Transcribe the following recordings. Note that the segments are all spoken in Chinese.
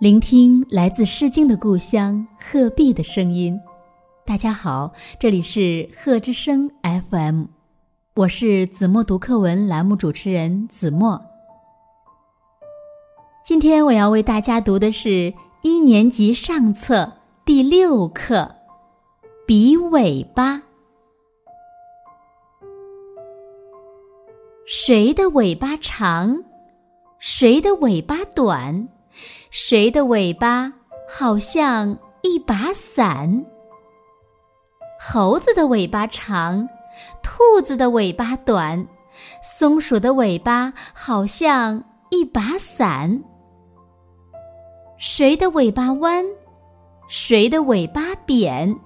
聆听来自《诗经》的故乡鹤壁的声音。大家好，这里是鹤之声 FM，我是子墨读课文栏目主持人子墨。今天我要为大家读的是一年级上册第六课《比尾巴》。谁的尾巴长？谁的尾巴短？谁的尾巴好像一把伞？猴子的尾巴长，兔子的尾巴短，松鼠的尾巴好像一把伞。谁的尾巴弯？谁的尾巴扁？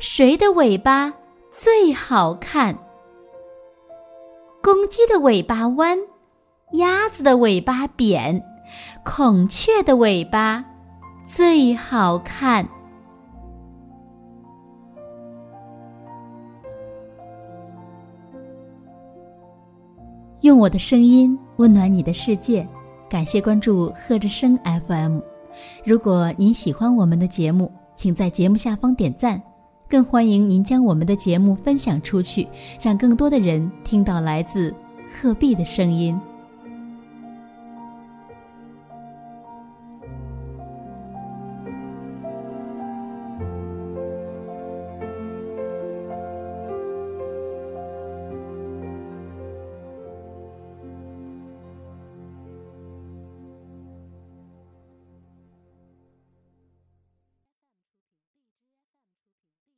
谁的尾巴最好看？公鸡的尾巴弯，鸭子的尾巴扁，孔雀的尾巴最好看。用我的声音温暖你的世界，感谢关注贺之声 FM。如果您喜欢我们的节目，请在节目下方点赞，更欢迎您将我们的节目分享出去，让更多的人听到来自鹤壁的声音。